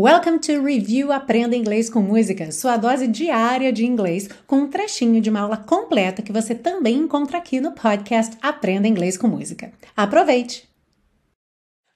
Welcome to Review Aprenda Inglês com Música, sua dose diária de inglês, com um trechinho de uma aula completa que você também encontra aqui no podcast Aprenda Inglês com Música. Aproveite!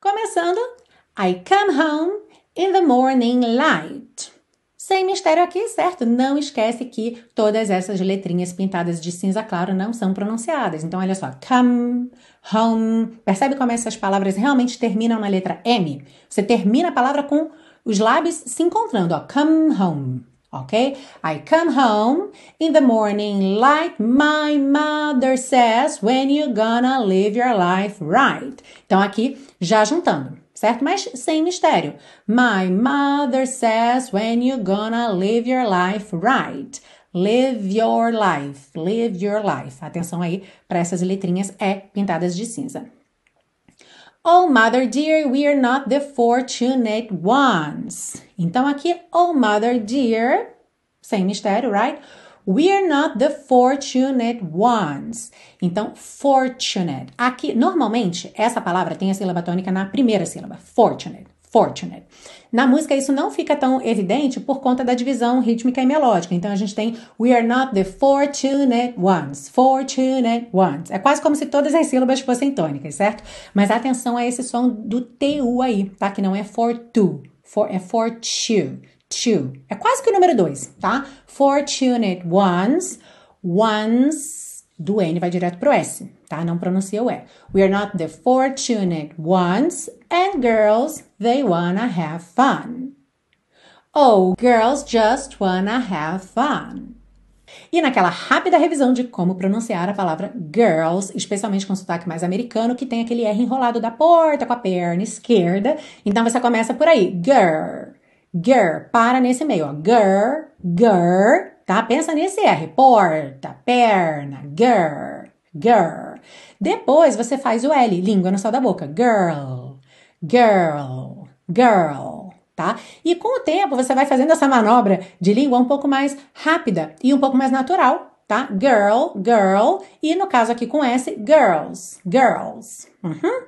Começando, I come home in the morning light. Sem mistério aqui, certo? Não esquece que todas essas letrinhas pintadas de cinza claro não são pronunciadas. Então, olha só, come, home. Percebe como essas palavras realmente terminam na letra M? Você termina a palavra com os lábios se encontrando, ó. Come home, ok? I come home in the morning like my mother says when you gonna live your life right. Então aqui já juntando, certo? Mas sem mistério. My mother says when you gonna live your life right. Live your life, live your life. Atenção aí para essas letrinhas é pintadas de cinza. Oh, mother dear, we are not the fortunate ones. Então aqui, oh, mother dear, sem mistério, right? We are not the fortunate ones. Então, fortunate. Aqui, normalmente, essa palavra tem a sílaba tônica na primeira sílaba. Fortunate fortunate. Na música isso não fica tão evidente por conta da divisão rítmica e melódica. Então a gente tem We are not the fortunate ones. Fortunate ones. É quase como se todas as sílabas fossem tônicas, certo? Mas atenção a esse som do TU aí, tá? Que não é for to, for, é for to. To. É quase que o número 2, tá? Fortunate ones. Ones do N vai direto pro S, tá? Não pronuncia o E. We are not the fortunate ones, and girls, they wanna have fun. Oh, girls just wanna have fun. E naquela rápida revisão de como pronunciar a palavra girls, especialmente com sotaque mais americano, que tem aquele R enrolado da porta com a perna esquerda. Então você começa por aí. Girl, girl, para nesse meio, ó. Girl, girl, tá? Pensa nesse R. Porta, perna, girl, girl. Depois você faz o L, língua no céu da boca. Girl, girl, girl, tá? E com o tempo você vai fazendo essa manobra de língua um pouco mais rápida e um pouco mais natural, tá? Girl, girl. E no caso aqui com S, girls, girls. Uhum.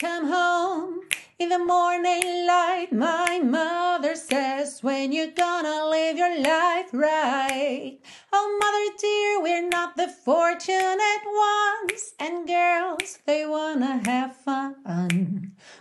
Come home in the morning light, my mother says, when you gonna live your life right. Oh, mother dear, we're not the fortunate ones, and girls, they wanna have fun.